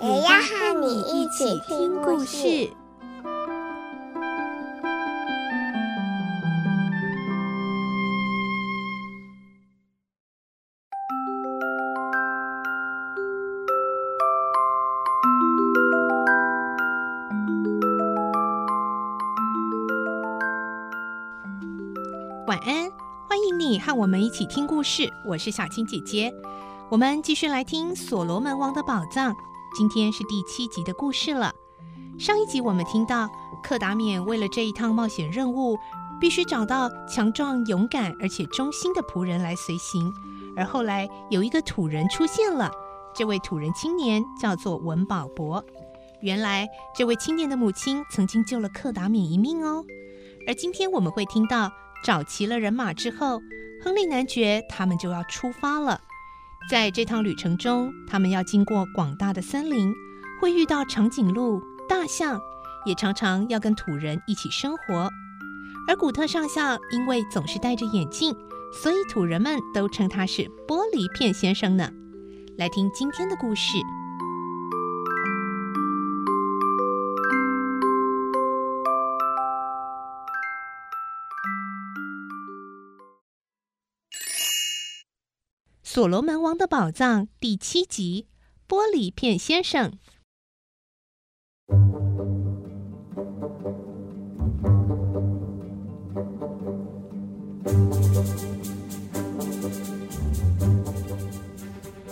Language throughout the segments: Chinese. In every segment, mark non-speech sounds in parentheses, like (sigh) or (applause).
也要和你一起听故事。晚安，欢迎你和我们一起听故事。我是小青姐姐，我们继续来听《所罗门王的宝藏》。今天是第七集的故事了。上一集我们听到，克达缅为了这一趟冒险任务，必须找到强壮、勇敢而且忠心的仆人来随行。而后来有一个土人出现了，这位土人青年叫做文保博。原来这位青年的母亲曾经救了克达缅一命哦。而今天我们会听到。找齐了人马之后，亨利男爵他们就要出发了。在这趟旅程中，他们要经过广大的森林，会遇到长颈鹿、大象，也常常要跟土人一起生活。而古特上校因为总是戴着眼镜，所以土人们都称他是玻璃片先生呢。来听今天的故事。《所罗门王的宝藏》第七集：玻璃片先生。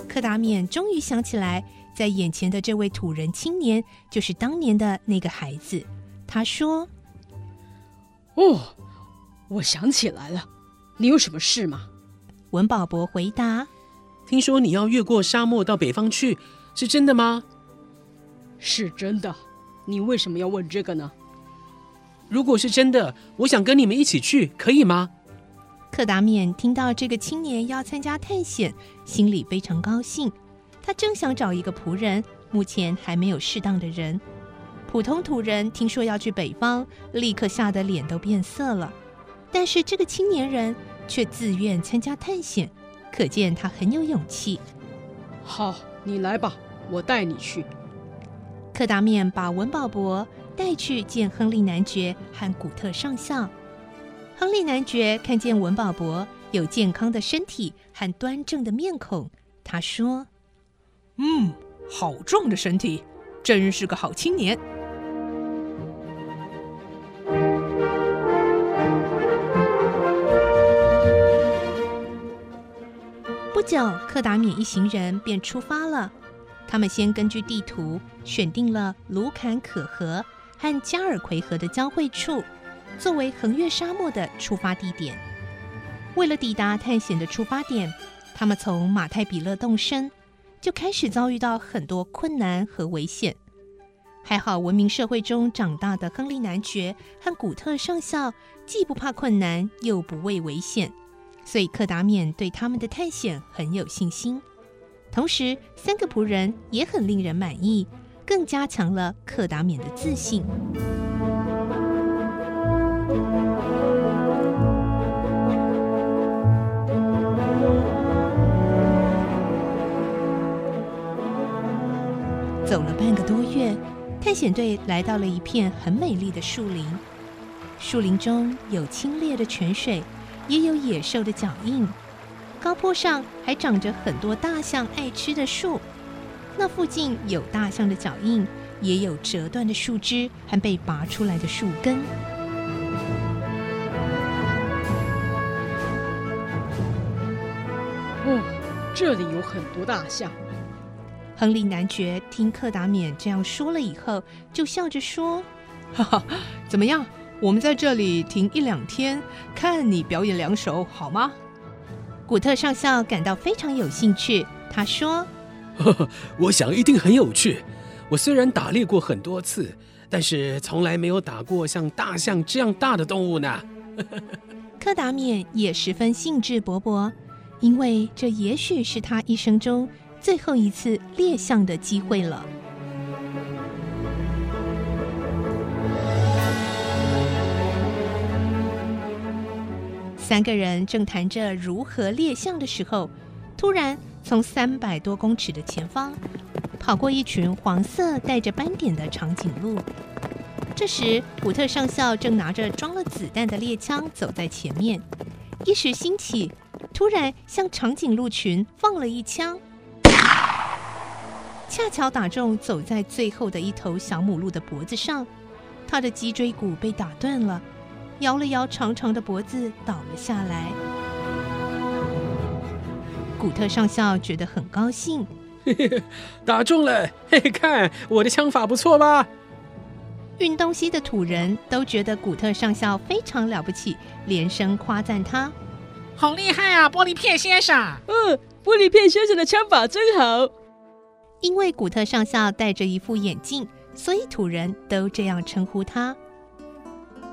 柯达缅终于想起来，在眼前的这位土人青年就是当年的那个孩子。他说：“哦，我想起来了，你有什么事吗？”文保博回答：“听说你要越过沙漠到北方去，是真的吗？”“是真的。”“你为什么要问这个呢？”“如果是真的，我想跟你们一起去，可以吗？”克达免听到这个青年要参加探险，心里非常高兴。他正想找一个仆人，目前还没有适当的人。普通土人听说要去北方，立刻吓得脸都变色了。但是这个青年人，却自愿参加探险，可见他很有勇气。好，你来吧，我带你去。克达面把文保伯带去见亨利男爵和古特上校。亨利男爵看见文保伯有健康的身体和端正的面孔，他说：“嗯，好壮的身体，真是个好青年。”久，克达缅一行人便出发了。他们先根据地图选定了卢坎可河和加尔奎河的交汇处，作为横越沙漠的出发地点。为了抵达探险的出发点，他们从马太比勒动身，就开始遭遇到很多困难和危险。还好，文明社会中长大的亨利男爵和古特上校，既不怕困难，又不畏危险。所以克达缅对他们的探险很有信心，同时三个仆人也很令人满意，更加强了克达缅的自信。走了半个多月，探险队来到了一片很美丽的树林，树林中有清冽的泉水。也有野兽的脚印，高坡上还长着很多大象爱吃的树。那附近有大象的脚印，也有折断的树枝和被拔出来的树根。哦，这里有很多大象。亨利男爵听克达缅这样说了以后，就笑着说：“ (laughs) 哈哈，怎么样？”我们在这里停一两天，看你表演两首，好吗？古特上校感到非常有兴趣。他说：“呵呵，我想一定很有趣。我虽然打猎过很多次，但是从来没有打过像大象这样大的动物呢。(laughs) 柯达冕也十分兴致勃勃，因为这也许是他一生中最后一次猎象的机会了。三个人正谈着如何猎象的时候，突然从三百多公尺的前方跑过一群黄色带着斑点的长颈鹿。这时，古特上校正拿着装了子弹的猎枪走在前面，一时兴起，突然向长颈鹿群放了一枪，恰巧打中走在最后的一头小母鹿的脖子上，它的脊椎骨被打断了。摇了摇长长的脖子，倒了下来。古特上校觉得很高兴，嘿嘿，打中了！嘿嘿，看我的枪法不错吧？运东西的土人都觉得古特上校非常了不起，连声夸赞他：“好厉害啊，玻璃片先生！”嗯，玻璃片先生的枪法真好。因为古特上校戴着一副眼镜，所以土人都这样称呼他。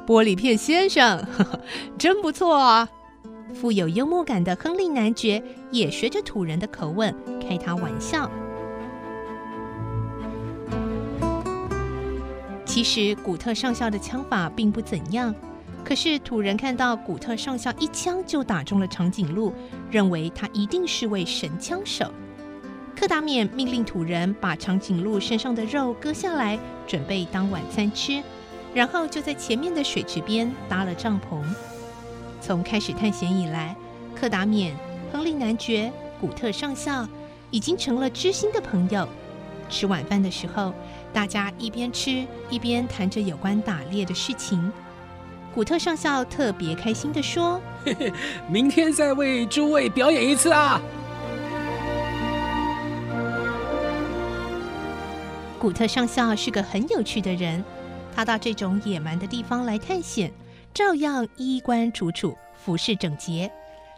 玻璃片先生，呵呵，真不错啊！富有幽默感的亨利男爵也学着土人的口吻开他玩笑。其实古特上校的枪法并不怎样，可是土人看到古特上校一枪就打中了长颈鹿，认为他一定是位神枪手。柯达冕命令土人把长颈鹿身上的肉割下来，准备当晚餐吃。然后就在前面的水池边搭了帐篷。从开始探险以来，克达冕、亨利男爵、古特上校已经成了知心的朋友。吃晚饭的时候，大家一边吃一边谈着有关打猎的事情。古特上校特别开心地说：“嘿嘿，明天再为诸位表演一次啊！”古特上校是个很有趣的人。他到这种野蛮的地方来探险，照样衣冠楚楚，服饰整洁，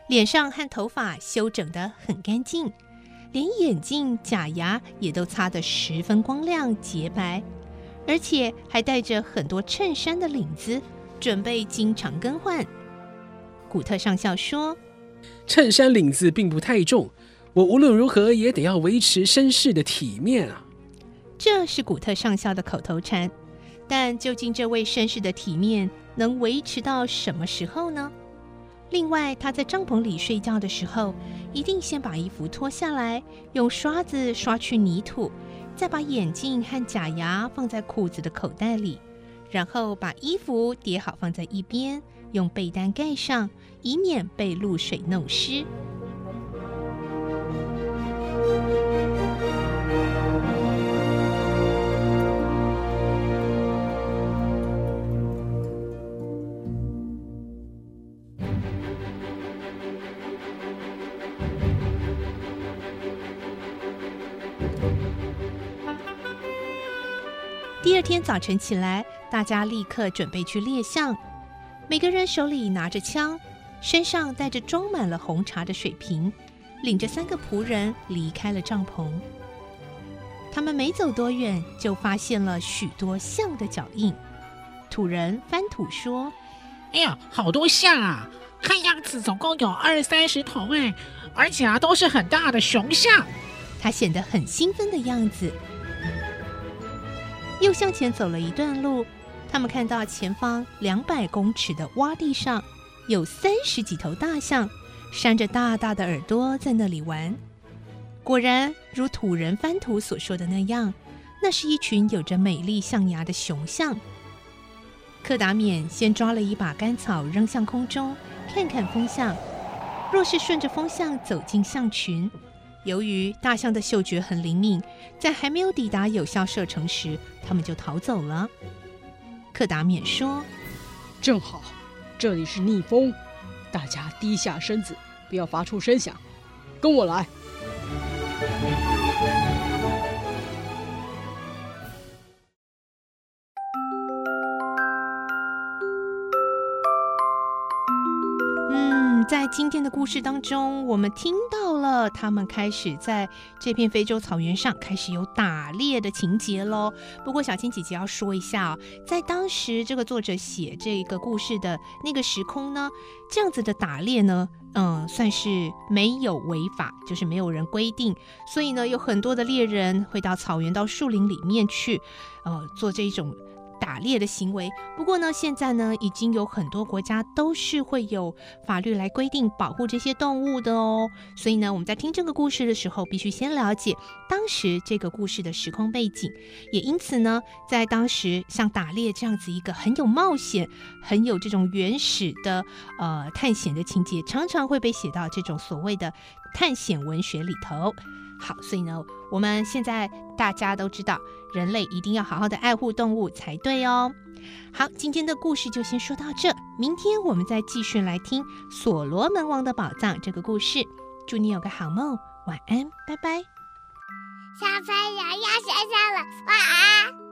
脸上和头发修整得很干净，连眼镜、假牙也都擦得十分光亮洁白，而且还带着很多衬衫的领子，准备经常更换。古特上校说：“衬衫领子并不太重，我无论如何也得要维持绅士的体面啊。”这是古特上校的口头禅。但究竟这位绅士的体面能维持到什么时候呢？另外，他在帐篷里睡觉的时候，一定先把衣服脱下来，用刷子刷去泥土，再把眼镜和假牙放在裤子的口袋里，然后把衣服叠好放在一边，用被单盖上，以免被露水弄湿。第二天早晨起来，大家立刻准备去猎象。每个人手里拿着枪，身上带着装满了红茶的水瓶，领着三个仆人离开了帐篷。他们没走多远，就发现了许多象的脚印。土人翻土说：“哎呀，好多象啊！看样子总共有二三十头哎，而且啊，都是很大的雄象。”他显得很兴奋的样子。又向前走了一段路，他们看到前方两百公尺的洼地上有三十几头大象，扇着大大的耳朵在那里玩。果然，如土人翻土所说的那样，那是一群有着美丽象牙的雄象。柯达冕先抓了一把干草扔向空中，看看风向。若是顺着风向走进象群，由于大象的嗅觉很灵敏，在还没有抵达有效射程时，他们就逃走了。克达冕说：“正好，这里是逆风，大家低下身子，不要发出声响，跟我来。”在今天的故事当中，我们听到了他们开始在这片非洲草原上开始有打猎的情节喽。不过，小青姐姐要说一下，在当时这个作者写这个故事的那个时空呢，这样子的打猎呢，嗯，算是没有违法，就是没有人规定，所以呢，有很多的猎人会到草原、到树林里面去，呃，做这种。打猎的行为，不过呢，现在呢，已经有很多国家都是会有法律来规定保护这些动物的哦。所以呢，我们在听这个故事的时候，必须先了解当时这个故事的时空背景。也因此呢，在当时像打猎这样子一个很有冒险、很有这种原始的呃探险的情节，常常会被写到这种所谓的探险文学里头。好，所以呢，我们现在大家都知道，人类一定要好好的爱护动物才对哦。好，今天的故事就先说到这，明天我们再继续来听《所罗门王的宝藏》这个故事。祝你有个好梦，晚安，拜拜。小朋友要睡觉了，晚安